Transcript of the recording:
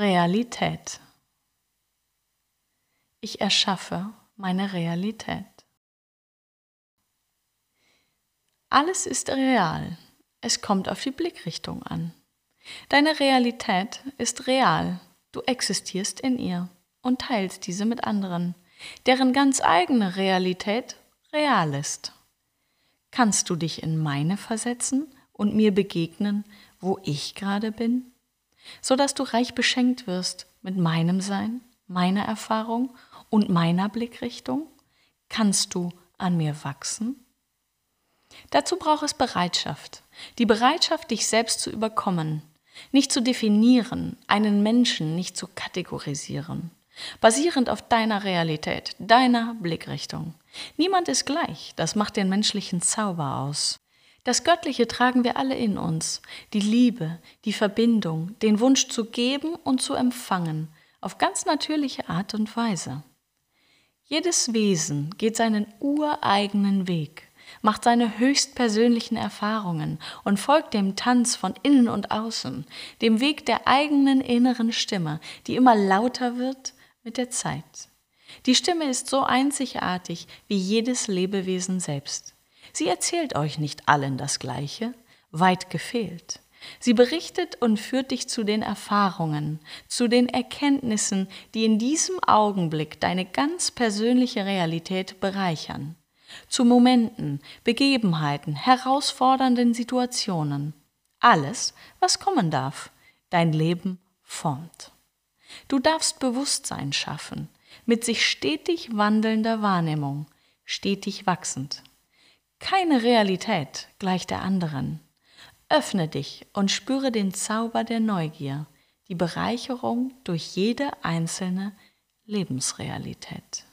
Realität. Ich erschaffe meine Realität. Alles ist real. Es kommt auf die Blickrichtung an. Deine Realität ist real. Du existierst in ihr und teilst diese mit anderen, deren ganz eigene Realität real ist. Kannst du dich in meine versetzen und mir begegnen, wo ich gerade bin? So dass du reich beschenkt wirst mit meinem Sein, meiner Erfahrung und meiner Blickrichtung? Kannst du an mir wachsen? Dazu braucht es Bereitschaft, die Bereitschaft, dich selbst zu überkommen, nicht zu definieren, einen Menschen nicht zu kategorisieren, basierend auf deiner Realität, deiner Blickrichtung. Niemand ist gleich, das macht den menschlichen Zauber aus. Das Göttliche tragen wir alle in uns, die Liebe, die Verbindung, den Wunsch zu geben und zu empfangen, auf ganz natürliche Art und Weise. Jedes Wesen geht seinen ureigenen Weg, macht seine höchstpersönlichen Erfahrungen und folgt dem Tanz von innen und außen, dem Weg der eigenen inneren Stimme, die immer lauter wird mit der Zeit. Die Stimme ist so einzigartig wie jedes Lebewesen selbst. Sie erzählt euch nicht allen das Gleiche, weit gefehlt. Sie berichtet und führt dich zu den Erfahrungen, zu den Erkenntnissen, die in diesem Augenblick deine ganz persönliche Realität bereichern, zu Momenten, Begebenheiten, herausfordernden Situationen. Alles, was kommen darf, dein Leben formt. Du darfst Bewusstsein schaffen, mit sich stetig wandelnder Wahrnehmung, stetig wachsend. Keine Realität gleich der anderen. Öffne dich und spüre den Zauber der Neugier, die Bereicherung durch jede einzelne Lebensrealität.